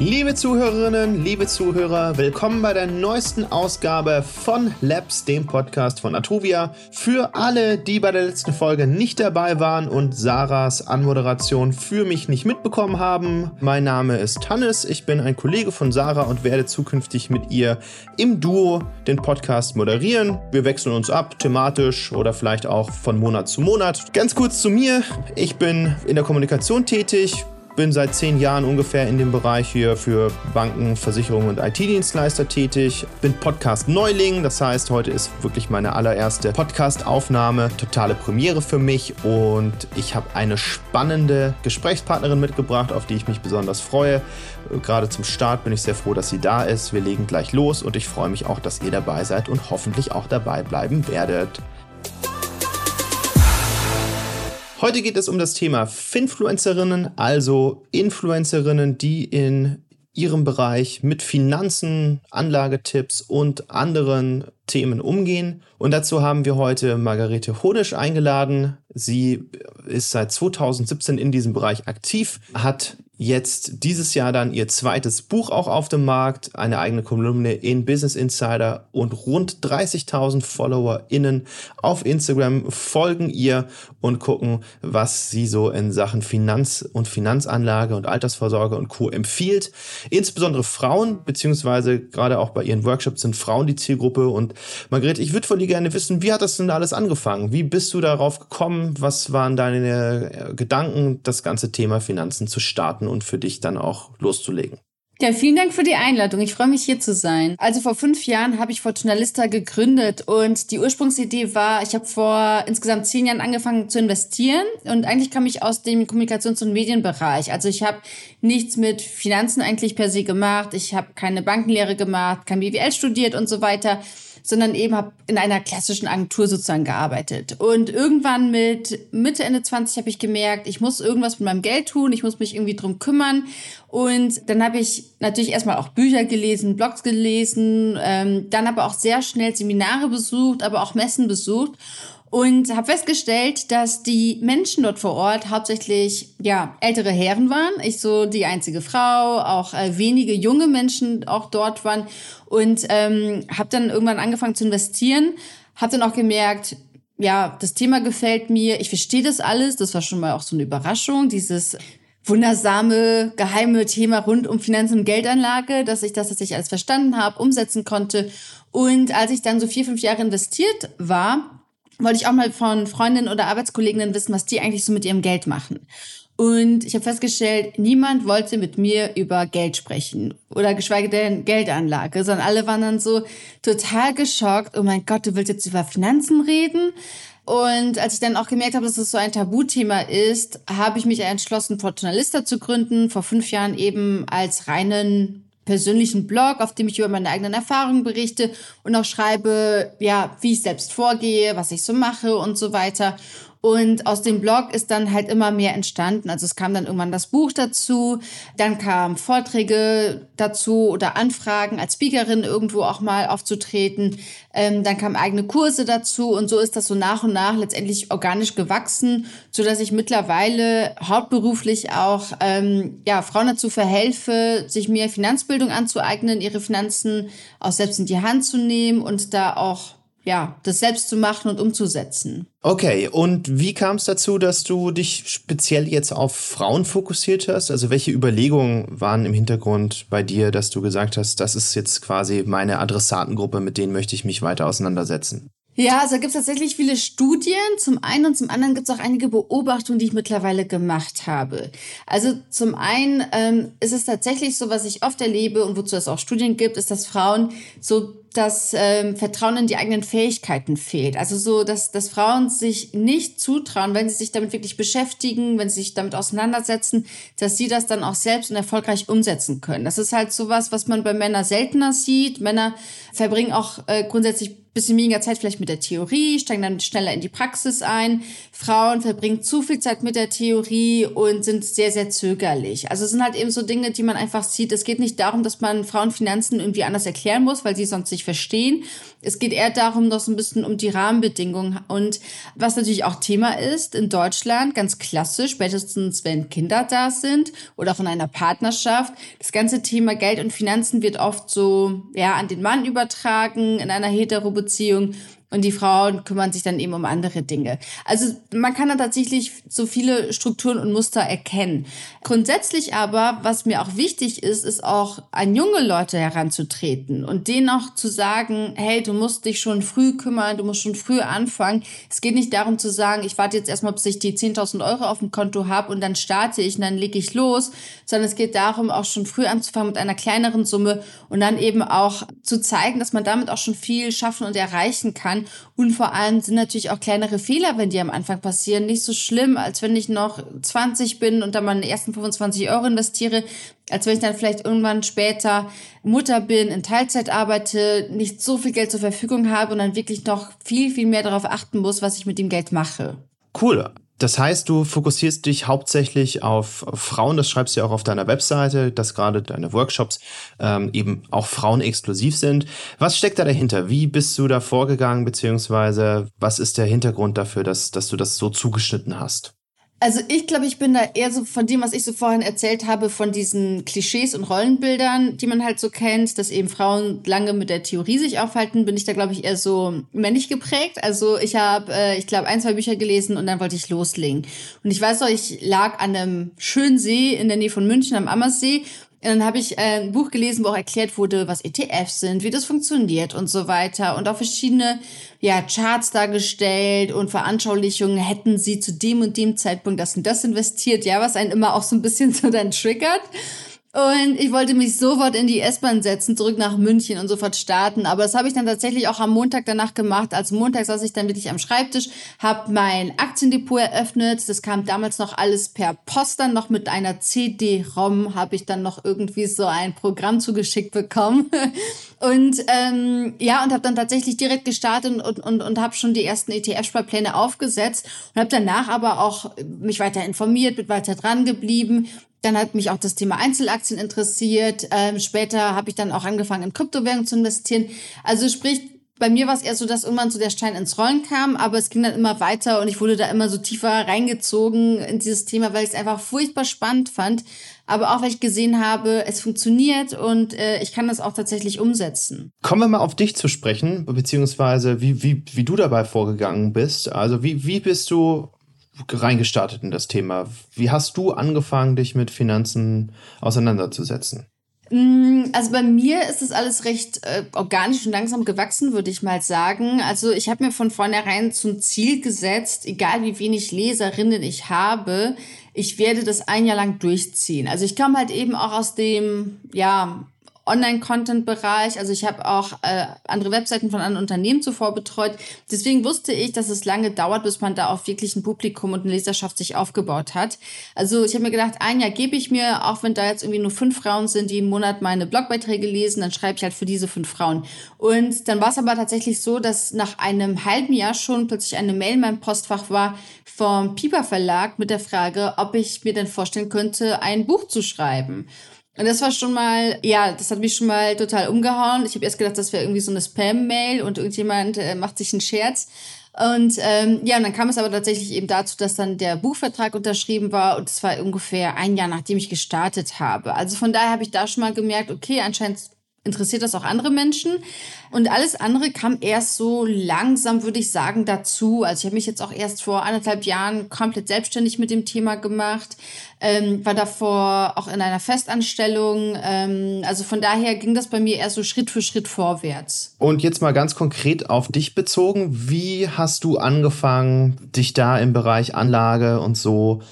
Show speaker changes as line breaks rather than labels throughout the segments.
Liebe Zuhörerinnen, liebe Zuhörer, willkommen bei der neuesten Ausgabe von Labs, dem Podcast von Atuvia. Für alle, die bei der letzten Folge nicht dabei waren und Sarahs Anmoderation für mich nicht mitbekommen haben, mein Name ist Hannes, ich bin ein Kollege von Sarah und werde zukünftig mit ihr im Duo den Podcast moderieren. Wir wechseln uns ab, thematisch oder vielleicht auch von Monat zu Monat. Ganz kurz zu mir, ich bin in der Kommunikation tätig, bin seit zehn Jahren ungefähr in dem Bereich hier für Banken, Versicherungen und IT-Dienstleister tätig. Bin Podcast-Neuling, das heißt, heute ist wirklich meine allererste Podcast-Aufnahme. Totale Premiere für mich und ich habe eine spannende Gesprächspartnerin mitgebracht, auf die ich mich besonders freue. Gerade zum Start bin ich sehr froh, dass sie da ist. Wir legen gleich los und ich freue mich auch, dass ihr dabei seid und hoffentlich auch dabei bleiben werdet. Heute geht es um das Thema Finfluencerinnen, also Influencerinnen, die in ihrem Bereich mit Finanzen, Anlagetipps und anderen Themen umgehen. Und dazu haben wir heute Margarete Honisch eingeladen. Sie ist seit 2017 in diesem Bereich aktiv, hat jetzt dieses Jahr dann ihr zweites Buch auch auf dem Markt, eine eigene Kolumne in Business Insider und rund 30.000 FollowerInnen auf Instagram folgen ihr und gucken, was sie so in Sachen Finanz und Finanzanlage und Altersvorsorge und Co. empfiehlt. Insbesondere Frauen, beziehungsweise gerade auch bei ihren Workshops sind Frauen die Zielgruppe. Und Margrethe, ich würde von dir gerne wissen, wie hat das denn alles angefangen? Wie bist du darauf gekommen? Was waren deine Gedanken, das ganze Thema Finanzen zu starten und für dich dann auch loszulegen.
Ja, vielen Dank für die Einladung. Ich freue mich hier zu sein. Also vor fünf Jahren habe ich Fortunalista gegründet und die Ursprungsidee war, ich habe vor insgesamt zehn Jahren angefangen zu investieren und eigentlich kam ich aus dem Kommunikations- und Medienbereich. Also ich habe nichts mit Finanzen eigentlich per se gemacht. Ich habe keine Bankenlehre gemacht, kein BWL studiert und so weiter sondern eben habe in einer klassischen Agentur sozusagen gearbeitet. Und irgendwann mit Mitte, Ende 20 habe ich gemerkt, ich muss irgendwas mit meinem Geld tun, ich muss mich irgendwie drum kümmern. Und dann habe ich natürlich erstmal auch Bücher gelesen, Blogs gelesen, ähm, dann aber auch sehr schnell Seminare besucht, aber auch Messen besucht und habe festgestellt, dass die Menschen dort vor Ort hauptsächlich ja ältere Herren waren. Ich so die einzige Frau, auch äh, wenige junge Menschen auch dort waren und ähm, habe dann irgendwann angefangen zu investieren. Habe dann auch gemerkt, ja, das Thema gefällt mir. Ich verstehe das alles. Das war schon mal auch so eine Überraschung. Dieses wundersame, geheime Thema rund um Finanzen und Geldanlage, dass ich das, dass ich alles verstanden habe, umsetzen konnte. Und als ich dann so vier, fünf Jahre investiert war, wollte ich auch mal von Freundinnen oder Arbeitskolleginnen wissen, was die eigentlich so mit ihrem Geld machen. Und ich habe festgestellt, niemand wollte mit mir über Geld sprechen oder geschweige denn Geldanlage, sondern alle waren dann so total geschockt. Oh mein Gott, du willst jetzt über Finanzen reden? Und als ich dann auch gemerkt habe, dass es das so ein Tabuthema ist, habe ich mich entschlossen, Fortunalista zu gründen, vor fünf Jahren eben als reinen persönlichen Blog, auf dem ich über meine eigenen Erfahrungen berichte und auch schreibe, ja, wie ich selbst vorgehe, was ich so mache und so weiter. Und aus dem Blog ist dann halt immer mehr entstanden. Also es kam dann irgendwann das Buch dazu, dann kamen Vorträge dazu oder Anfragen als Speakerin irgendwo auch mal aufzutreten. Ähm, dann kamen eigene Kurse dazu und so ist das so nach und nach letztendlich organisch gewachsen, so dass ich mittlerweile hauptberuflich auch ähm, ja Frauen dazu verhelfe, sich mehr Finanzbildung anzueignen, ihre Finanzen auch selbst in die Hand zu nehmen und da auch ja, das selbst zu machen und umzusetzen.
Okay, und wie kam es dazu, dass du dich speziell jetzt auf Frauen fokussiert hast? Also welche Überlegungen waren im Hintergrund bei dir, dass du gesagt hast, das ist jetzt quasi meine Adressatengruppe, mit denen möchte ich mich weiter auseinandersetzen?
Ja, also gibt es tatsächlich viele Studien. Zum einen und zum anderen gibt es auch einige Beobachtungen, die ich mittlerweile gemacht habe. Also zum einen ähm, ist es tatsächlich so, was ich oft erlebe und wozu es auch Studien gibt, ist, dass Frauen so das ähm, Vertrauen in die eigenen Fähigkeiten fehlt. Also so, dass, dass Frauen sich nicht zutrauen, wenn sie sich damit wirklich beschäftigen, wenn sie sich damit auseinandersetzen, dass sie das dann auch selbst und erfolgreich umsetzen können. Das ist halt sowas, was man bei Männern seltener sieht. Männer verbringen auch äh, grundsätzlich bisschen weniger Zeit vielleicht mit der Theorie, steigen dann schneller in die Praxis ein. Frauen verbringen zu viel Zeit mit der Theorie und sind sehr, sehr zögerlich. Also es sind halt eben so Dinge, die man einfach sieht. Es geht nicht darum, dass man Frauenfinanzen irgendwie anders erklären muss, weil sie sonst sich nicht verstehen. Es geht eher darum, noch so ein bisschen um die Rahmenbedingungen. Und was natürlich auch Thema ist, in Deutschland, ganz klassisch, spätestens wenn Kinder da sind oder von einer Partnerschaft, das ganze Thema Geld und Finanzen wird oft so, ja, an den Mann übertragen in einer Hetero-Beziehung und die Frauen kümmern sich dann eben um andere Dinge. Also man kann da tatsächlich so viele Strukturen und Muster erkennen. Grundsätzlich aber, was mir auch wichtig ist, ist auch an junge Leute heranzutreten und denen auch zu sagen, hey, du musst dich schon früh kümmern, du musst schon früh anfangen. Es geht nicht darum zu sagen, ich warte jetzt erstmal, bis ich die 10.000 Euro auf dem Konto habe und dann starte ich und dann lege ich los, sondern es geht darum, auch schon früh anzufangen mit einer kleineren Summe und dann eben auch zu zeigen, dass man damit auch schon viel schaffen und erreichen kann und vor allem sind natürlich auch kleinere Fehler, wenn die am Anfang passieren, nicht so schlimm, als wenn ich noch 20 bin und dann meine ersten 25 Euro investiere, als wenn ich dann vielleicht irgendwann später Mutter bin, in Teilzeit arbeite, nicht so viel Geld zur Verfügung habe und dann wirklich noch viel, viel mehr darauf achten muss, was ich mit dem Geld mache.
Cool. Das heißt, du fokussierst dich hauptsächlich auf Frauen, das schreibst du ja auch auf deiner Webseite, dass gerade deine Workshops ähm, eben auch Frauen exklusiv sind. Was steckt da dahinter? Wie bist du da vorgegangen, beziehungsweise was ist der Hintergrund dafür, dass, dass du das so zugeschnitten hast?
Also ich glaube, ich bin da eher so von dem, was ich so vorhin erzählt habe, von diesen Klischees und Rollenbildern, die man halt so kennt, dass eben Frauen lange mit der Theorie sich aufhalten, bin ich da, glaube ich, eher so männlich geprägt. Also ich habe, äh, ich glaube, ein, zwei Bücher gelesen und dann wollte ich loslegen. Und ich weiß noch, ich lag an einem schönen See in der Nähe von München am Ammersee und dann habe ich äh, ein Buch gelesen, wo auch erklärt wurde, was ETFs sind, wie das funktioniert und so weiter. Und auch verschiedene ja, Charts dargestellt und Veranschaulichungen, hätten sie zu dem und dem Zeitpunkt das und das investiert, ja, was einen immer auch so ein bisschen so dann triggert. Und ich wollte mich sofort in die S-Bahn setzen, zurück nach München und sofort starten. Aber das habe ich dann tatsächlich auch am Montag danach gemacht. Als Montag saß ich dann wirklich am Schreibtisch, habe mein Aktiendepot eröffnet. Das kam damals noch alles per Post dann noch mit einer CD-ROM. Habe ich dann noch irgendwie so ein Programm zugeschickt bekommen. Und ähm, ja, und habe dann tatsächlich direkt gestartet und, und, und habe schon die ersten ETF-Sparpläne aufgesetzt und habe danach aber auch mich weiter informiert, bin weiter dran geblieben dann hat mich auch das Thema Einzelaktien interessiert. Ähm, später habe ich dann auch angefangen, in Kryptowährungen zu investieren. Also sprich, bei mir war es eher so, dass irgendwann so der Stein ins Rollen kam, aber es ging dann immer weiter und ich wurde da immer so tiefer reingezogen in dieses Thema, weil ich es einfach furchtbar spannend fand, aber auch weil ich gesehen habe, es funktioniert und äh, ich kann das auch tatsächlich umsetzen.
Kommen wir mal auf dich zu sprechen, beziehungsweise wie, wie, wie du dabei vorgegangen bist. Also wie, wie bist du reingestartet in das Thema. Wie hast du angefangen, dich mit Finanzen auseinanderzusetzen?
Mm, also bei mir ist das alles recht äh, organisch und langsam gewachsen, würde ich mal sagen. Also ich habe mir von vornherein zum Ziel gesetzt, egal wie wenig Leserinnen ich habe, ich werde das ein Jahr lang durchziehen. Also ich komme halt eben auch aus dem, ja, Online-Content-Bereich. Also ich habe auch äh, andere Webseiten von anderen Unternehmen zuvor betreut. Deswegen wusste ich, dass es lange dauert, bis man da auch wirklich ein Publikum und eine Leserschaft sich aufgebaut hat. Also ich habe mir gedacht, ein Jahr gebe ich mir, auch wenn da jetzt irgendwie nur fünf Frauen sind, die im Monat meine Blogbeiträge lesen, dann schreibe ich halt für diese fünf Frauen. Und dann war es aber tatsächlich so, dass nach einem halben Jahr schon plötzlich eine Mail in meinem Postfach war vom Piper Verlag mit der Frage, ob ich mir denn vorstellen könnte, ein Buch zu schreiben. Und das war schon mal, ja, das hat mich schon mal total umgehauen. Ich habe erst gedacht, das wäre irgendwie so eine Spam-Mail und irgendjemand äh, macht sich einen Scherz. Und ähm, ja, und dann kam es aber tatsächlich eben dazu, dass dann der Buchvertrag unterschrieben war und es war ungefähr ein Jahr, nachdem ich gestartet habe. Also von daher habe ich da schon mal gemerkt, okay, anscheinend interessiert das auch andere Menschen. Und alles andere kam erst so langsam, würde ich sagen, dazu. Also ich habe mich jetzt auch erst vor anderthalb Jahren komplett selbstständig mit dem Thema gemacht, ähm, war davor auch in einer Festanstellung. Ähm, also von daher ging das bei mir eher so Schritt für Schritt vorwärts.
Und jetzt mal ganz konkret auf dich bezogen. Wie hast du angefangen, dich da im Bereich Anlage und so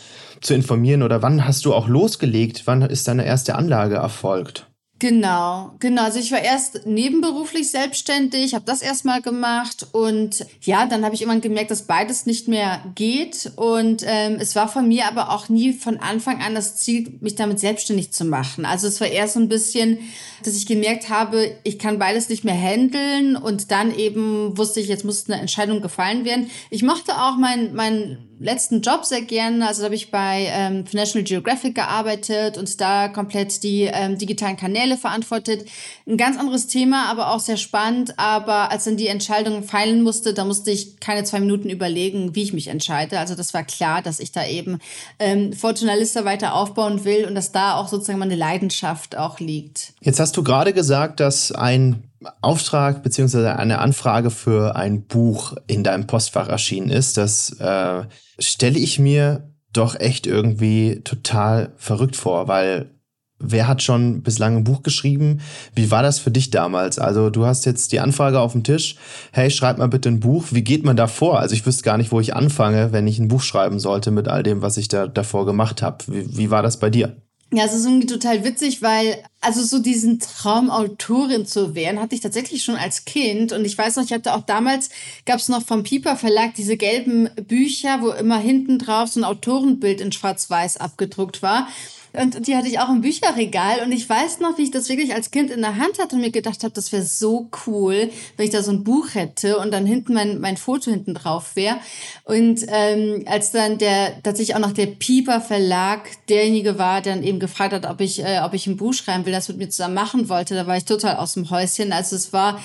zu informieren oder wann hast du auch losgelegt? Wann ist deine erste Anlage erfolgt?
Genau, genau. Also ich war erst nebenberuflich selbstständig, habe das erstmal gemacht und ja, dann habe ich irgendwann gemerkt, dass beides nicht mehr geht und ähm, es war von mir aber auch nie von Anfang an das Ziel, mich damit selbstständig zu machen. Also es war eher so ein bisschen, dass ich gemerkt habe, ich kann beides nicht mehr handeln und dann eben wusste ich, jetzt muss eine Entscheidung gefallen werden. Ich mochte auch mein mein letzten Job sehr gerne. Also da habe ich bei ähm, National Geographic gearbeitet und da komplett die ähm, digitalen Kanäle verantwortet. Ein ganz anderes Thema, aber auch sehr spannend. Aber als dann die Entscheidung fallen musste, da musste ich keine zwei Minuten überlegen, wie ich mich entscheide. Also das war klar, dass ich da eben ähm, vor Journalista weiter aufbauen will und dass da auch sozusagen meine Leidenschaft auch liegt.
Jetzt hast du gerade gesagt, dass ein Auftrag beziehungsweise eine Anfrage für ein Buch in deinem Postfach erschienen ist, das äh, stelle ich mir doch echt irgendwie total verrückt vor, weil wer hat schon bislang ein Buch geschrieben? Wie war das für dich damals? Also du hast jetzt die Anfrage auf dem Tisch, hey, schreib mal bitte ein Buch. Wie geht man da vor? Also ich wüsste gar nicht, wo ich anfange, wenn ich ein Buch schreiben sollte mit all dem, was ich da davor gemacht habe. Wie, wie war das bei dir?
Ja, es ist irgendwie total witzig, weil also so diesen Traum Autorin zu werden, hatte ich tatsächlich schon als Kind und ich weiß noch, ich hatte auch damals gab es noch vom Piper Verlag diese gelben Bücher, wo immer hinten drauf so ein Autorenbild in Schwarz-Weiß abgedruckt war. Und die hatte ich auch im Bücherregal. Und ich weiß noch, wie ich das wirklich als Kind in der Hand hatte und mir gedacht habe, das wäre so cool, wenn ich da so ein Buch hätte und dann hinten mein, mein Foto hinten drauf wäre. Und ähm, als dann der tatsächlich auch noch der Pieper Verlag derjenige war, der dann eben gefragt hat, ob ich, äh, ob ich ein Buch schreiben will, das mit mir zusammen machen wollte, da war ich total aus dem Häuschen. Also es war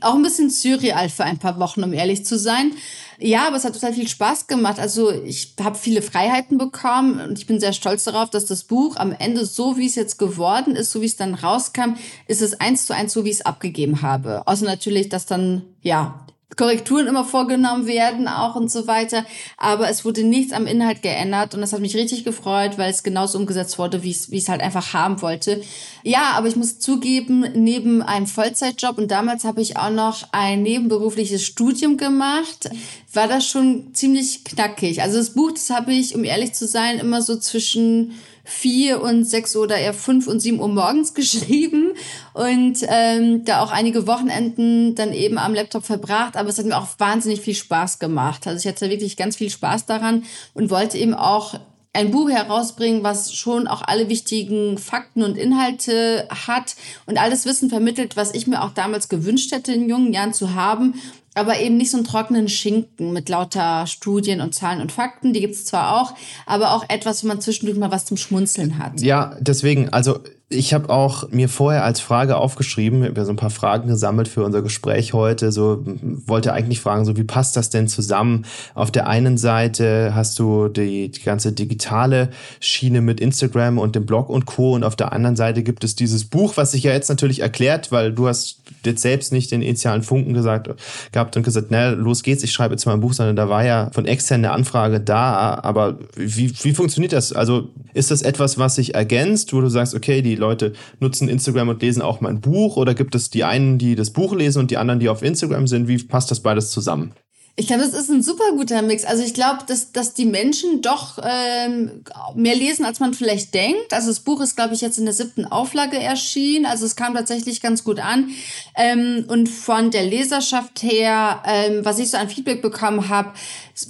auch ein bisschen surreal für ein paar Wochen, um ehrlich zu sein. Ja, aber es hat total viel Spaß gemacht. Also ich habe viele Freiheiten bekommen und ich bin sehr stolz darauf, dass das Buch am Ende so, wie es jetzt geworden ist, so wie es dann rauskam, ist es eins zu eins so, wie ich es abgegeben habe. Außer natürlich, dass dann, ja, Korrekturen immer vorgenommen werden auch und so weiter. Aber es wurde nichts am Inhalt geändert und das hat mich richtig gefreut, weil es genauso umgesetzt wurde, wie ich es halt einfach haben wollte. Ja, aber ich muss zugeben, neben einem Vollzeitjob und damals habe ich auch noch ein nebenberufliches Studium gemacht, war das schon ziemlich knackig. Also das Buch, das habe ich, um ehrlich zu sein, immer so zwischen vier und sechs oder eher fünf und sieben Uhr morgens geschrieben und ähm, da auch einige Wochenenden dann eben am Laptop verbracht. Aber es hat mir auch wahnsinnig viel Spaß gemacht. Also ich hatte wirklich ganz viel Spaß daran und wollte eben auch ein Buch herausbringen, was schon auch alle wichtigen Fakten und Inhalte hat und alles Wissen vermittelt, was ich mir auch damals gewünscht hätte, in jungen Jahren zu haben aber eben nicht so einen trockenen Schinken mit lauter Studien und Zahlen und Fakten. Die gibt es zwar auch, aber auch etwas, wo man zwischendurch mal was zum Schmunzeln hat.
Ja, deswegen, also ich habe auch mir vorher als Frage aufgeschrieben, habe so ein paar Fragen gesammelt für unser Gespräch heute, so wollte eigentlich fragen, so wie passt das denn zusammen? Auf der einen Seite hast du die, die ganze digitale Schiene mit Instagram und dem Blog und Co. und auf der anderen Seite gibt es dieses Buch, was sich ja jetzt natürlich erklärt, weil du hast jetzt selbst nicht den initialen Funken gesagt gehabt und gesagt, na, los geht's, ich schreibe jetzt mal ein Buch, sondern da war ja von extern eine Anfrage da, aber wie, wie funktioniert das? Also ist das etwas, was sich ergänzt, wo du sagst, okay, die Leute nutzen Instagram und lesen auch mein Buch oder gibt es die einen, die das Buch lesen und die anderen, die auf Instagram sind? Wie passt das beides zusammen?
Ich glaube, das ist ein super guter Mix. Also ich glaube, dass, dass die Menschen doch ähm, mehr lesen, als man vielleicht denkt. Also das Buch ist, glaube ich, jetzt in der siebten Auflage erschienen. Also es kam tatsächlich ganz gut an. Ähm, und von der Leserschaft her, ähm, was ich so an Feedback bekommen habe,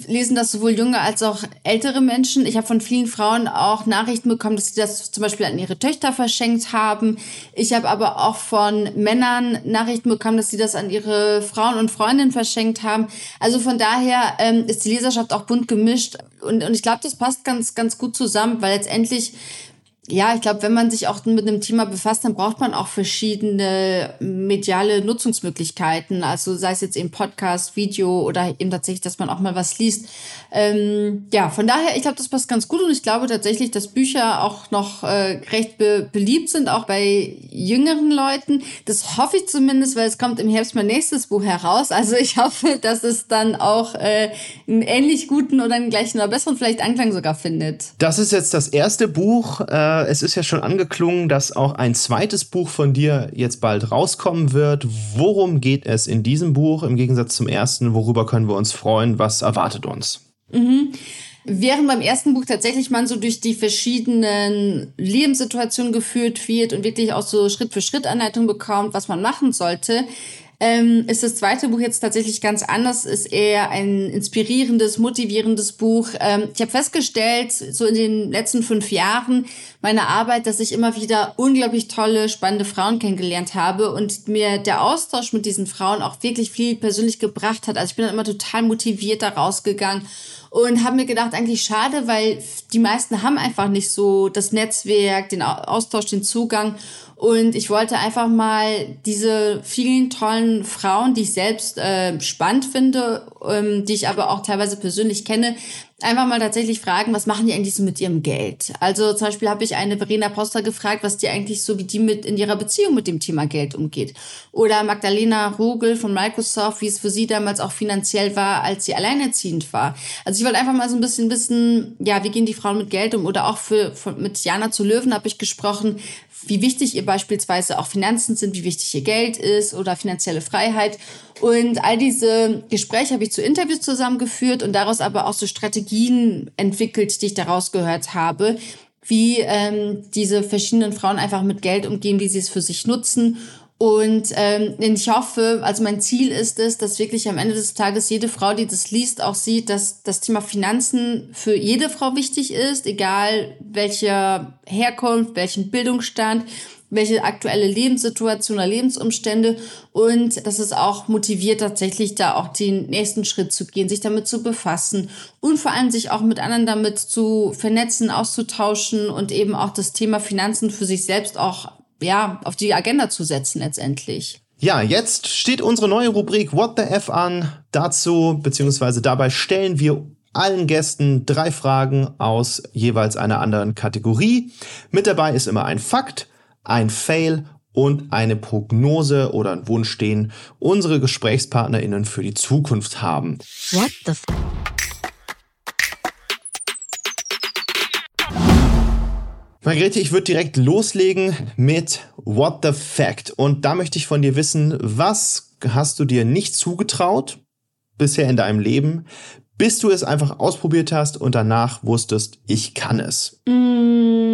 lesen das sowohl junge als auch ältere Menschen. Ich habe von vielen Frauen auch Nachrichten bekommen, dass sie das zum Beispiel an ihre Töchter verschenkt haben. Ich habe aber auch von Männern Nachrichten bekommen, dass sie das an ihre Frauen und Freundinnen verschenkt haben. Also von daher ähm, ist die Leserschaft auch bunt gemischt und, und ich glaube, das passt ganz, ganz gut zusammen, weil letztendlich ja, ich glaube, wenn man sich auch mit einem Thema befasst, dann braucht man auch verschiedene mediale Nutzungsmöglichkeiten. Also sei es jetzt eben Podcast, Video oder eben tatsächlich, dass man auch mal was liest. Ähm, ja, von daher, ich glaube, das passt ganz gut und ich glaube tatsächlich, dass Bücher auch noch äh, recht be beliebt sind, auch bei jüngeren Leuten. Das hoffe ich zumindest, weil es kommt im Herbst mein nächstes Buch heraus. Also ich hoffe, dass es dann auch äh, einen ähnlich guten oder einen gleichen oder besseren vielleicht Anklang sogar findet.
Das ist jetzt das erste Buch. Äh es ist ja schon angeklungen, dass auch ein zweites Buch von dir jetzt bald rauskommen wird. Worum geht es in diesem Buch im Gegensatz zum ersten? Worüber können wir uns freuen? Was erwartet uns?
Mhm. Während beim ersten Buch tatsächlich man so durch die verschiedenen Lebenssituationen geführt wird und wirklich auch so Schritt für Schritt Anleitung bekommt, was man machen sollte, ähm, ist das zweite Buch jetzt tatsächlich ganz anders, ist eher ein inspirierendes, motivierendes Buch. Ähm, ich habe festgestellt, so in den letzten fünf Jahren meiner Arbeit, dass ich immer wieder unglaublich tolle, spannende Frauen kennengelernt habe und mir der Austausch mit diesen Frauen auch wirklich viel persönlich gebracht hat. Also ich bin dann immer total motiviert da rausgegangen und habe mir gedacht, eigentlich schade, weil die meisten haben einfach nicht so das Netzwerk, den Austausch, den Zugang. Und ich wollte einfach mal diese vielen tollen Frauen, die ich selbst äh, spannend finde, ähm, die ich aber auch teilweise persönlich kenne, einfach mal tatsächlich fragen, was machen die eigentlich so mit ihrem Geld? Also zum Beispiel habe ich eine Verena Poster gefragt, was die eigentlich so, wie die mit in ihrer Beziehung mit dem Thema Geld umgeht. Oder Magdalena Rogel von Microsoft, wie es für sie damals auch finanziell war, als sie alleinerziehend war. Also ich wollte einfach mal so ein bisschen wissen, ja, wie gehen die Frauen mit Geld um? Oder auch für, für mit Jana zu Löwen habe ich gesprochen, wie wichtig ihr beispielsweise auch Finanzen sind, wie wichtig ihr Geld ist oder finanzielle Freiheit. Und all diese Gespräche habe ich zu Interviews zusammengeführt und daraus aber auch so Strategien entwickelt, die ich daraus gehört habe, wie ähm, diese verschiedenen Frauen einfach mit Geld umgehen, wie sie es für sich nutzen. Und ähm, ich hoffe, also mein Ziel ist es, dass wirklich am Ende des Tages jede Frau, die das liest, auch sieht, dass das Thema Finanzen für jede Frau wichtig ist, egal welche Herkunft, welchen Bildungsstand welche aktuelle Lebenssituation oder Lebensumstände. Und dass es auch motiviert, tatsächlich da auch den nächsten Schritt zu gehen, sich damit zu befassen und vor allem sich auch mit anderen damit zu vernetzen, auszutauschen und eben auch das Thema Finanzen für sich selbst auch ja, auf die Agenda zu setzen letztendlich.
Ja, jetzt steht unsere neue Rubrik What the F an. Dazu, beziehungsweise dabei stellen wir allen Gästen drei Fragen aus jeweils einer anderen Kategorie. Mit dabei ist immer ein Fakt, ein Fail und eine Prognose oder ein Wunsch, den unsere GesprächspartnerInnen für die Zukunft haben. What the f Margrethe, ich würde direkt loslegen mit What the Fact. Und da möchte ich von dir wissen, was hast du dir nicht zugetraut bisher in deinem Leben, bis du es einfach ausprobiert hast und danach wusstest, ich kann es?
Mm,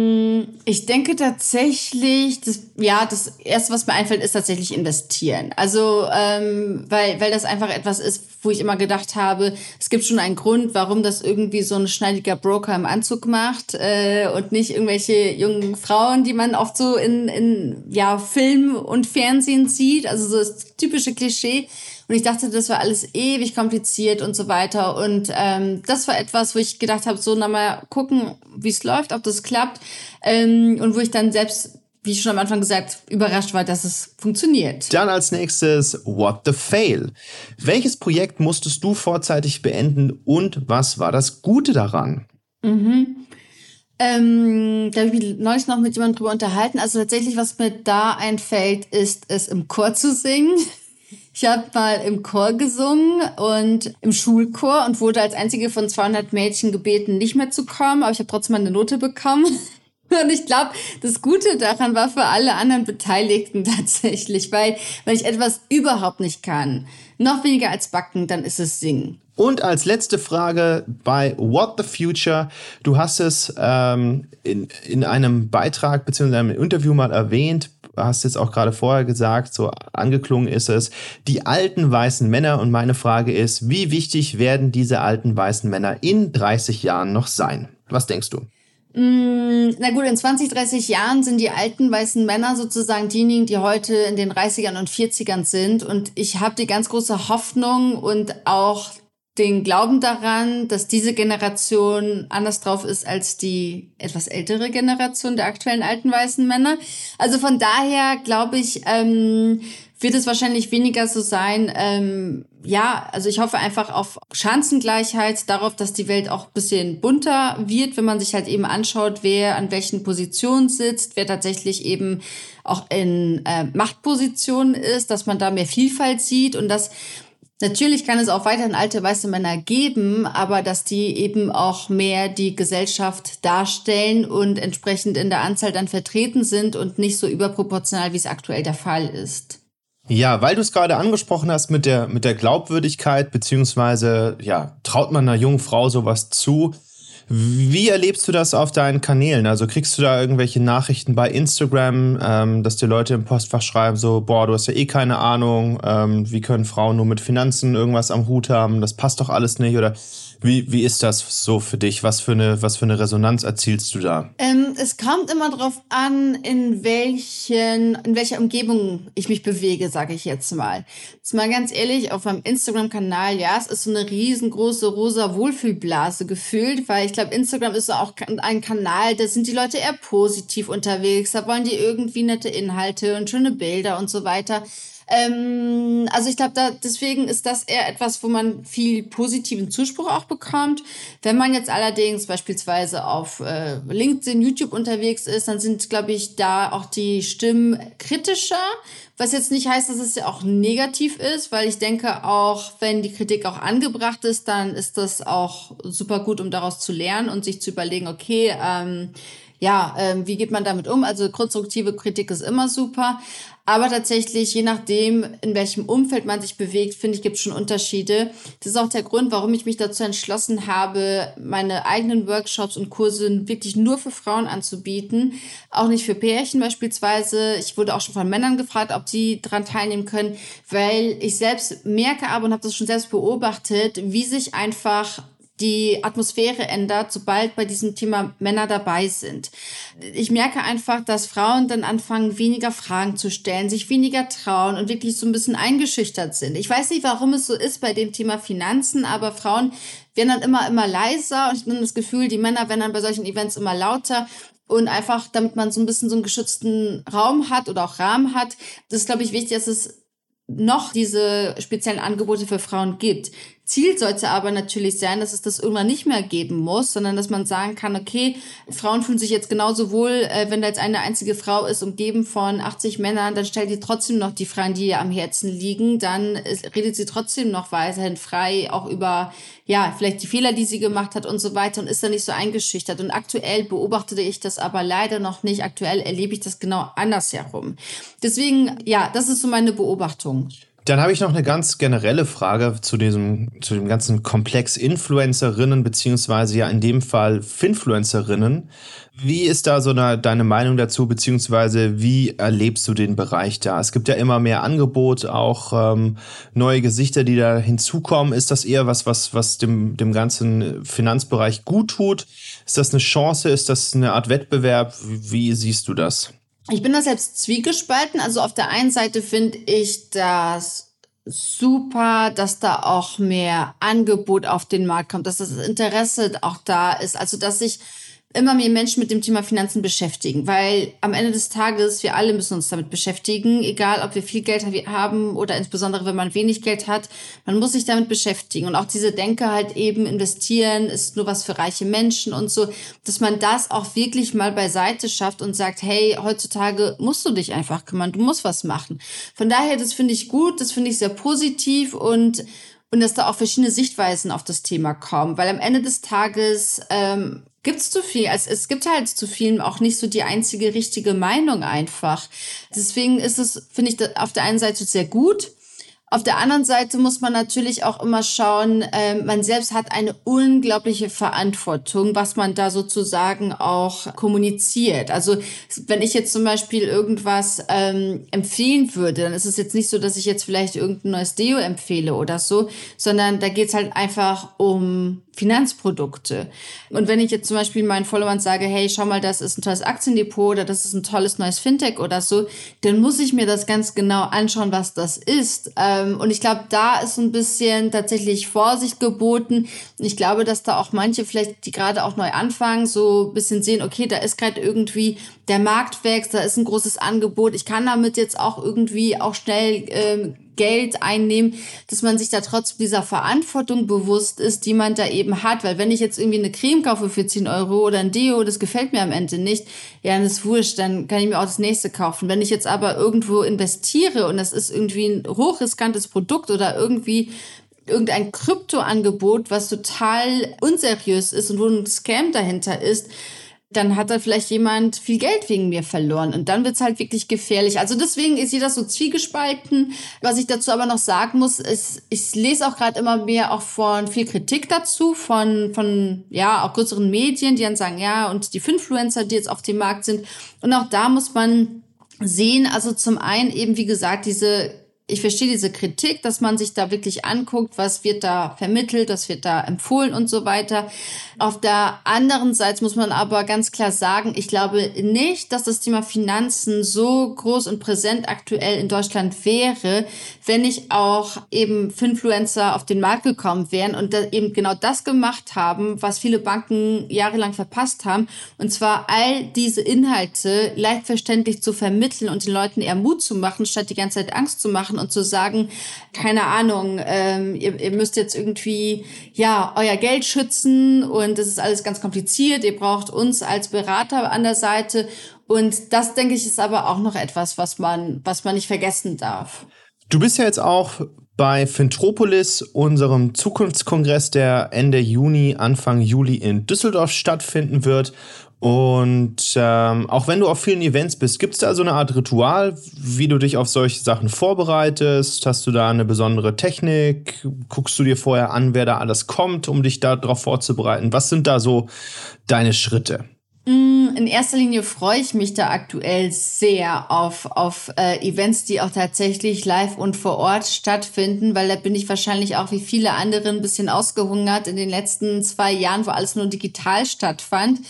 ich denke tatsächlich, das, ja, das erste, was mir einfällt, ist tatsächlich investieren. Also, ähm, weil, weil das einfach etwas ist, wo ich immer gedacht habe, es gibt schon einen Grund, warum das irgendwie so ein schneidiger Broker im Anzug macht äh, und nicht irgendwelche jungen Frauen, die man oft so in, in ja, Film und Fernsehen sieht. Also so das typische Klischee. Und ich dachte, das war alles ewig kompliziert und so weiter. Und ähm, das war etwas, wo ich gedacht habe, so, na mal gucken, wie es läuft, ob das klappt. Ähm, und wo ich dann selbst wie ich schon am Anfang gesagt, überrascht war, dass es funktioniert.
Dann als nächstes What the Fail. Welches Projekt musstest du vorzeitig beenden und was war das Gute daran?
Mhm. Ähm, da habe ich mich neulich noch mit jemandem drüber unterhalten. Also tatsächlich, was mir da einfällt, ist es im Chor zu singen. Ich habe mal im Chor gesungen und im Schulchor und wurde als einzige von 200 Mädchen gebeten, nicht mehr zu kommen, aber ich habe trotzdem eine Note bekommen. Und ich glaube, das Gute daran war für alle anderen Beteiligten tatsächlich, weil wenn ich etwas überhaupt nicht kann, noch weniger als backen, dann ist es singen.
Und als letzte Frage bei What the Future. Du hast es ähm, in, in einem Beitrag bzw. einem Interview mal erwähnt hast jetzt auch gerade vorher gesagt, so angeklungen ist es, die alten weißen Männer. Und meine Frage ist, wie wichtig werden diese alten weißen Männer in 30 Jahren noch sein? Was denkst du?
Mm, na gut, in 20, 30 Jahren sind die alten weißen Männer sozusagen diejenigen, die heute in den 30ern und 40ern sind. Und ich habe die ganz große Hoffnung und auch den Glauben daran, dass diese Generation anders drauf ist als die etwas ältere Generation der aktuellen alten weißen Männer. Also von daher glaube ich, ähm, wird es wahrscheinlich weniger so sein. Ähm, ja, also ich hoffe einfach auf Chancengleichheit, darauf, dass die Welt auch bisschen bunter wird, wenn man sich halt eben anschaut, wer an welchen Positionen sitzt, wer tatsächlich eben auch in äh, Machtpositionen ist, dass man da mehr Vielfalt sieht und dass Natürlich kann es auch weiterhin alte weiße Männer geben, aber dass die eben auch mehr die Gesellschaft darstellen und entsprechend in der Anzahl dann vertreten sind und nicht so überproportional, wie es aktuell der Fall ist.
Ja, weil du es gerade angesprochen hast mit der, mit der Glaubwürdigkeit, beziehungsweise, ja, traut man einer jungen Frau sowas zu? Wie erlebst du das auf deinen Kanälen? Also kriegst du da irgendwelche Nachrichten bei Instagram, ähm, dass dir Leute im Postfach schreiben, so, boah, du hast ja eh keine Ahnung, ähm, wie können Frauen nur mit Finanzen irgendwas am Hut haben, das passt doch alles nicht? Oder Wie, wie ist das so für dich? Was für eine, was für eine Resonanz erzielst du da?
Ähm, es kommt immer darauf an, in welchen, in welcher Umgebung ich mich bewege, sage ich jetzt mal. Jetzt mal ganz ehrlich, auf meinem Instagram-Kanal, ja, es ist so eine riesengroße rosa Wohlfühlblase gefühlt, weil ich glaube, Instagram ist auch ein Kanal, da sind die Leute eher positiv unterwegs, da wollen die irgendwie nette Inhalte und schöne Bilder und so weiter. Ähm, also ich glaube, da deswegen ist das eher etwas, wo man viel positiven Zuspruch auch bekommt. Wenn man jetzt allerdings beispielsweise auf äh, LinkedIn, YouTube unterwegs ist, dann sind, glaube ich, da auch die Stimmen kritischer. Was jetzt nicht heißt, dass es ja auch negativ ist, weil ich denke auch, wenn die Kritik auch angebracht ist, dann ist das auch super gut, um daraus zu lernen und sich zu überlegen, okay, ähm, ja, ähm, wie geht man damit um? Also konstruktive Kritik ist immer super. Aber tatsächlich, je nachdem, in welchem Umfeld man sich bewegt, finde ich, gibt es schon Unterschiede. Das ist auch der Grund, warum ich mich dazu entschlossen habe, meine eigenen Workshops und Kurse wirklich nur für Frauen anzubieten. Auch nicht für Pärchen beispielsweise. Ich wurde auch schon von Männern gefragt, ob sie daran teilnehmen können, weil ich selbst merke aber und habe das schon selbst beobachtet, wie sich einfach die Atmosphäre ändert, sobald bei diesem Thema Männer dabei sind. Ich merke einfach, dass Frauen dann anfangen, weniger Fragen zu stellen, sich weniger trauen und wirklich so ein bisschen eingeschüchtert sind. Ich weiß nicht, warum es so ist bei dem Thema Finanzen, aber Frauen werden dann immer, immer leiser und ich habe das Gefühl, die Männer werden dann bei solchen Events immer lauter und einfach, damit man so ein bisschen so einen geschützten Raum hat oder auch Rahmen hat. Das ist, glaube ich, wichtig, dass es noch diese speziellen Angebote für Frauen gibt. Ziel sollte aber natürlich sein, dass es das irgendwann nicht mehr geben muss, sondern dass man sagen kann, okay, Frauen fühlen sich jetzt genauso wohl, äh, wenn da jetzt eine einzige Frau ist, umgeben von 80 Männern, dann stellt die trotzdem noch die Fragen, die ihr am Herzen liegen, dann redet sie trotzdem noch weiterhin frei, auch über, ja, vielleicht die Fehler, die sie gemacht hat und so weiter und ist da nicht so eingeschüchtert. Und aktuell beobachtete ich das aber leider noch nicht. Aktuell erlebe ich das genau andersherum. Deswegen, ja, das ist so meine Beobachtung.
Dann habe ich noch eine ganz generelle Frage zu diesem, zu dem ganzen Komplex Influencerinnen, beziehungsweise ja in dem Fall Finfluencerinnen. Wie ist da so eine, deine Meinung dazu, beziehungsweise wie erlebst du den Bereich da? Es gibt ja immer mehr Angebot, auch ähm, neue Gesichter, die da hinzukommen. Ist das eher was, was, was dem, dem ganzen Finanzbereich gut tut? Ist das eine Chance? Ist das eine Art Wettbewerb? Wie, wie siehst du das?
Ich bin da selbst zwiegespalten. Also auf der einen Seite finde ich das super, dass da auch mehr Angebot auf den Markt kommt, dass das Interesse auch da ist. Also dass sich immer mehr Menschen mit dem Thema Finanzen beschäftigen, weil am Ende des Tages wir alle müssen uns damit beschäftigen, egal ob wir viel Geld haben oder insbesondere wenn man wenig Geld hat, man muss sich damit beschäftigen und auch diese Denke halt eben investieren ist nur was für reiche Menschen und so, dass man das auch wirklich mal beiseite schafft und sagt, hey, heutzutage musst du dich einfach kümmern, du musst was machen. Von daher, das finde ich gut, das finde ich sehr positiv und und dass da auch verschiedene Sichtweisen auf das Thema kommen, weil am Ende des Tages ähm, gibt's zu viel. Also es gibt halt zu vielen auch nicht so die einzige richtige Meinung einfach. Deswegen ist es, finde ich, auf der einen Seite sehr gut. Auf der anderen Seite muss man natürlich auch immer schauen, äh, man selbst hat eine unglaubliche Verantwortung, was man da sozusagen auch kommuniziert. Also wenn ich jetzt zum Beispiel irgendwas ähm, empfehlen würde, dann ist es jetzt nicht so, dass ich jetzt vielleicht irgendein neues Deo empfehle oder so, sondern da geht's halt einfach um Finanzprodukte. Und wenn ich jetzt zum Beispiel meinen Followern sage, hey, schau mal, das ist ein tolles Aktiendepot oder das ist ein tolles neues Fintech oder so, dann muss ich mir das ganz genau anschauen, was das ist. Ähm, und ich glaube, da ist ein bisschen tatsächlich Vorsicht geboten. Ich glaube, dass da auch manche vielleicht, die gerade auch neu anfangen, so ein bisschen sehen, okay, da ist gerade irgendwie der Markt wächst, da ist ein großes Angebot. Ich kann damit jetzt auch irgendwie auch schnell ähm, Geld einnehmen, dass man sich da trotzdem dieser Verantwortung bewusst ist, die man da eben hat. Weil wenn ich jetzt irgendwie eine Creme kaufe für 10 Euro oder ein Deo, das gefällt mir am Ende nicht, ja, dann ist wurscht, dann kann ich mir auch das nächste kaufen. Wenn ich jetzt aber irgendwo investiere und das ist irgendwie ein hochriskantes Produkt oder irgendwie irgendein Kryptoangebot, was total unseriös ist und wo ein Scam dahinter ist, dann hat da vielleicht jemand viel Geld wegen mir verloren und dann wird's halt wirklich gefährlich. Also deswegen ist jeder so zwiegespalten. Was ich dazu aber noch sagen muss, ist, ich lese auch gerade immer mehr auch von viel Kritik dazu, von, von ja, auch größeren Medien, die dann sagen, ja, und die Finfluencer, die jetzt auf dem Markt sind. Und auch da muss man sehen, also zum einen eben, wie gesagt, diese ich verstehe diese Kritik, dass man sich da wirklich anguckt, was wird da vermittelt, was wird da empfohlen und so weiter. Auf der anderen Seite muss man aber ganz klar sagen, ich glaube nicht, dass das Thema Finanzen so groß und präsent aktuell in Deutschland wäre, wenn nicht auch eben Finfluencer auf den Markt gekommen wären und eben genau das gemacht haben, was viele Banken jahrelang verpasst haben. Und zwar all diese Inhalte leicht verständlich zu vermitteln und den Leuten eher Mut zu machen, statt die ganze Zeit Angst zu machen und zu sagen, keine Ahnung, ähm, ihr, ihr müsst jetzt irgendwie ja euer Geld schützen und das ist alles ganz kompliziert. Ihr braucht uns als Berater an der Seite und das denke ich ist aber auch noch etwas, was man was man nicht vergessen darf.
Du bist ja jetzt auch bei Fintropolis, unserem Zukunftskongress, der Ende Juni, Anfang Juli in Düsseldorf stattfinden wird. Und ähm, auch wenn du auf vielen Events bist, gibt es da so eine Art Ritual, wie du dich auf solche Sachen vorbereitest? Hast du da eine besondere Technik? Guckst du dir vorher an, wer da alles kommt, um dich darauf vorzubereiten? Was sind da so deine Schritte?
Mm, in erster Linie freue ich mich da aktuell sehr auf, auf äh, Events, die auch tatsächlich live und vor Ort stattfinden, weil da bin ich wahrscheinlich auch wie viele andere ein bisschen ausgehungert in den letzten zwei Jahren, wo alles nur digital stattfand.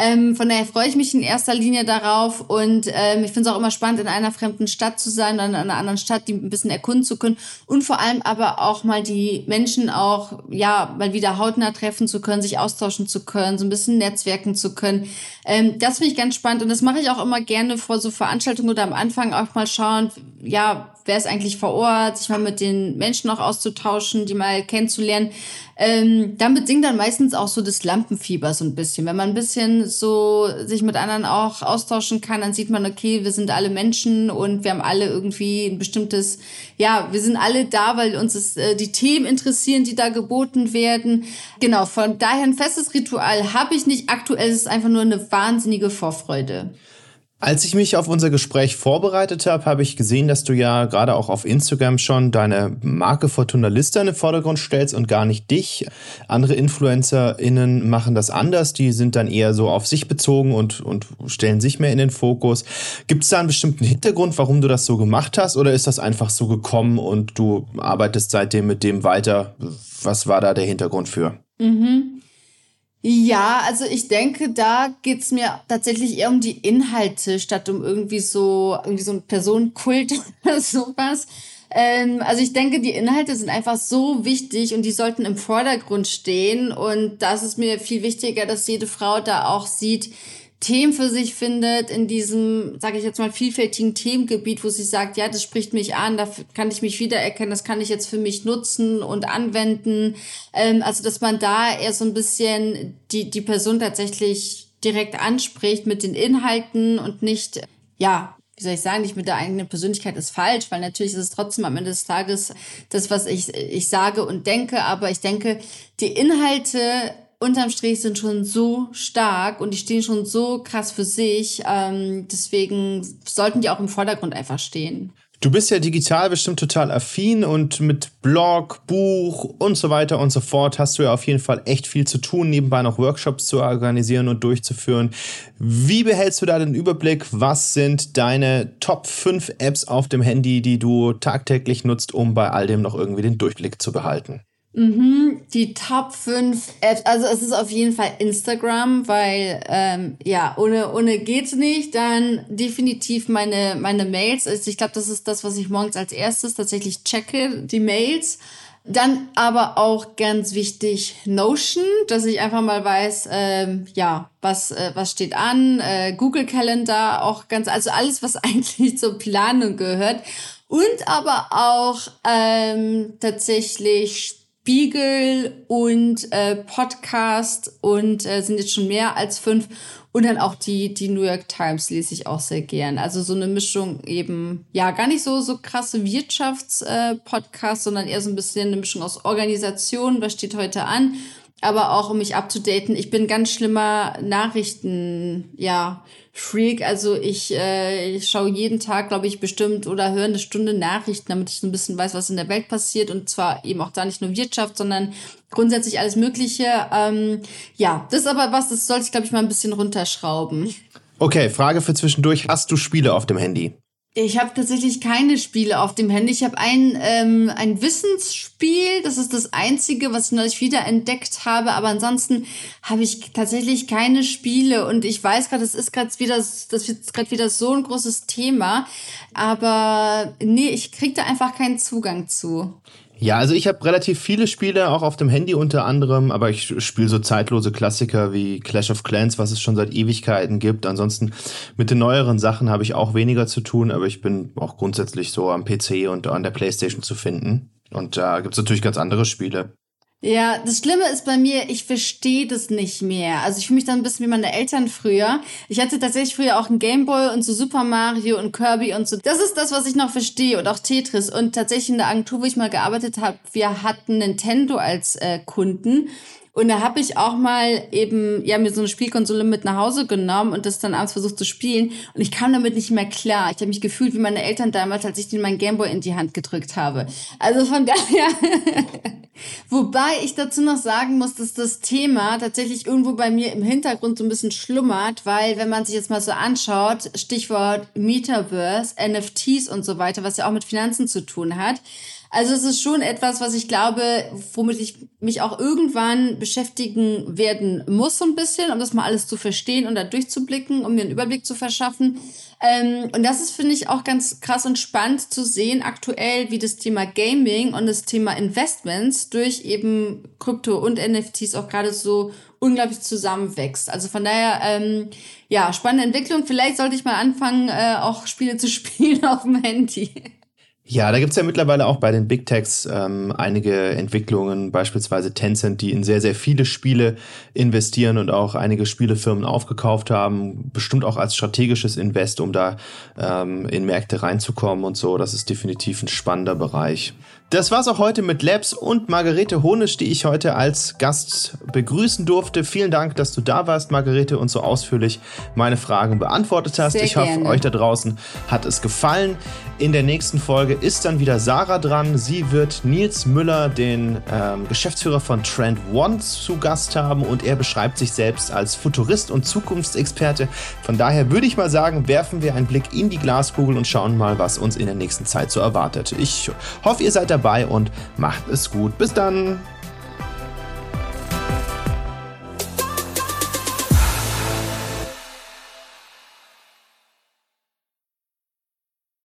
Ähm, von daher freue ich mich in erster Linie darauf und ähm, ich finde es auch immer spannend, in einer fremden Stadt zu sein, oder in einer anderen Stadt, die ein bisschen erkunden zu können und vor allem aber auch mal die Menschen auch, ja, mal wieder hautnah treffen zu können, sich austauschen zu können, so ein bisschen netzwerken zu können. Ähm, das finde ich ganz spannend und das mache ich auch immer gerne vor so Veranstaltungen oder am Anfang auch mal schauen, ja, wer ist eigentlich vor Ort, sich mal mit den Menschen auch auszutauschen, die mal kennenzulernen. Ähm, damit sinkt dann meistens auch so das Lampenfieber so ein bisschen. Wenn man ein bisschen so sich mit anderen auch austauschen kann, dann sieht man, okay, wir sind alle Menschen und wir haben alle irgendwie ein bestimmtes, ja, wir sind alle da, weil uns das, äh, die Themen interessieren, die da geboten werden. Genau, von daher ein festes Ritual habe ich nicht. Aktuell ist es einfach nur eine wahnsinnige Vorfreude.
Als ich mich auf unser Gespräch vorbereitet habe, habe ich gesehen, dass du ja gerade auch auf Instagram schon deine Marke Fortuna Lista in den Vordergrund stellst und gar nicht dich. Andere InfluencerInnen machen das anders. Die sind dann eher so auf sich bezogen und, und stellen sich mehr in den Fokus. Gibt es da einen bestimmten Hintergrund, warum du das so gemacht hast? Oder ist das einfach so gekommen und du arbeitest seitdem mit dem weiter? Was war da der Hintergrund für?
Mhm. Ja, also ich denke, da geht's mir tatsächlich eher um die Inhalte, statt um irgendwie so, irgendwie so ein Personenkult oder sowas. Ähm, also ich denke, die Inhalte sind einfach so wichtig und die sollten im Vordergrund stehen. Und das ist mir viel wichtiger, dass jede Frau da auch sieht, Themen für sich findet in diesem, sage ich jetzt mal, vielfältigen Themengebiet, wo sie sagt, ja, das spricht mich an, da kann ich mich wiedererkennen, das kann ich jetzt für mich nutzen und anwenden. Ähm, also, dass man da eher so ein bisschen die, die Person tatsächlich direkt anspricht mit den Inhalten und nicht, ja, wie soll ich sagen, nicht mit der eigenen Persönlichkeit ist falsch, weil natürlich ist es trotzdem am Ende des Tages das, was ich, ich sage und denke, aber ich denke, die Inhalte unterm Strich sind schon so stark und die stehen schon so krass für sich. Ähm, deswegen sollten die auch im Vordergrund einfach stehen.
Du bist ja digital bestimmt total affin und mit Blog, Buch und so weiter und so fort hast du ja auf jeden Fall echt viel zu tun, nebenbei noch Workshops zu organisieren und durchzuführen. Wie behältst du da den Überblick? Was sind deine Top 5 Apps auf dem Handy, die du tagtäglich nutzt, um bei all dem noch irgendwie den Durchblick zu behalten?
Mhm, die Top 5 Apps, also es ist auf jeden Fall Instagram, weil ähm, ja, ohne, ohne geht's nicht. Dann definitiv meine, meine Mails. Also ich glaube, das ist das, was ich morgens als erstes tatsächlich checke, die Mails. Dann aber auch ganz wichtig Notion, dass ich einfach mal weiß, ähm, ja, was, äh, was steht an. Äh, Google Calendar auch ganz, also alles, was eigentlich zur Planung gehört. Und aber auch ähm, tatsächlich Spiegel und äh, Podcast und äh, sind jetzt schon mehr als fünf. Und dann auch die, die New York Times lese ich auch sehr gern. Also so eine Mischung eben, ja, gar nicht so, so krasse Wirtschaftspodcasts, äh, sondern eher so ein bisschen eine Mischung aus Organisation, was steht heute an, aber auch um mich abzudaten. Ich bin ganz schlimmer Nachrichten, ja, Freak. Also ich, äh, ich schaue jeden Tag, glaube ich, bestimmt oder höre eine Stunde Nachrichten, damit ich so ein bisschen weiß, was in der Welt passiert. Und zwar eben auch da nicht nur Wirtschaft, sondern grundsätzlich alles Mögliche. Ähm, ja, das ist aber was, das sollte ich, glaube ich, mal ein bisschen runterschrauben.
Okay, Frage für zwischendurch. Hast du Spiele auf dem Handy?
Ich habe tatsächlich keine Spiele auf dem Handy. Ich habe ein, ähm, ein Wissensspiel. Das ist das einzige, was ich neulich wieder entdeckt habe. Aber ansonsten habe ich tatsächlich keine Spiele. Und ich weiß gerade, das ist gerade wieder, das wird gerade wieder so ein großes Thema. Aber nee, ich krieg da einfach keinen Zugang zu.
Ja, also ich habe relativ viele Spiele, auch auf dem Handy unter anderem, aber ich spiele so zeitlose Klassiker wie Clash of Clans, was es schon seit Ewigkeiten gibt. Ansonsten mit den neueren Sachen habe ich auch weniger zu tun, aber ich bin auch grundsätzlich so am PC und an der Playstation zu finden. Und da gibt's natürlich ganz andere Spiele.
Ja, das Schlimme ist bei mir, ich verstehe das nicht mehr. Also ich fühle mich dann ein bisschen wie meine Eltern früher. Ich hatte tatsächlich früher auch einen Gameboy und so Super Mario und Kirby und so. Das ist das, was ich noch verstehe und auch Tetris. Und tatsächlich in der Agentur, wo ich mal gearbeitet habe, wir hatten Nintendo als äh, Kunden. Und da habe ich auch mal eben, ja, mir so eine Spielkonsole mit nach Hause genommen und das dann abends versucht zu spielen. Und ich kam damit nicht mehr klar. Ich habe mich gefühlt wie meine Eltern damals, als ich den mein Gameboy in die Hand gedrückt habe. Also von daher. Wobei ich dazu noch sagen muss, dass das Thema tatsächlich irgendwo bei mir im Hintergrund so ein bisschen schlummert, weil wenn man sich jetzt mal so anschaut, Stichwort Metaverse, NFTs und so weiter, was ja auch mit Finanzen zu tun hat, also es ist schon etwas, was ich glaube, womit ich mich auch irgendwann beschäftigen werden muss, so ein bisschen, um das mal alles zu verstehen und da durchzublicken, um mir einen Überblick zu verschaffen. Ähm, und das ist, finde ich, auch ganz krass und spannend zu sehen, aktuell, wie das Thema Gaming und das Thema Investments durch eben Krypto und NFTs auch gerade so unglaublich zusammenwächst. Also von daher, ähm, ja, spannende Entwicklung. Vielleicht sollte ich mal anfangen, äh, auch Spiele zu spielen auf dem Handy.
Ja, da gibt's ja mittlerweile auch bei den Big Techs ähm, einige Entwicklungen, beispielsweise Tencent, die in sehr, sehr viele Spiele investieren und auch einige Spielefirmen aufgekauft haben, bestimmt auch als strategisches Invest, um da ähm, in Märkte reinzukommen und so. Das ist definitiv ein spannender Bereich. Das war's auch heute mit Labs und Margarete Honisch, die ich heute als Gast begrüßen durfte. Vielen Dank, dass du da warst, Margarete, und so ausführlich meine Fragen beantwortet hast. Sehr ich hoffe, gerne. euch da draußen hat es gefallen. In der nächsten Folge ist dann wieder Sarah dran. Sie wird Nils Müller, den ähm, Geschäftsführer von Trend One, zu Gast haben und er beschreibt sich selbst als Futurist und Zukunftsexperte. Von daher würde ich mal sagen, werfen wir einen Blick in die Glaskugel und schauen mal, was uns in der nächsten Zeit so erwartet. Ich hoffe, ihr seid dabei dabei und macht es gut. Bis dann!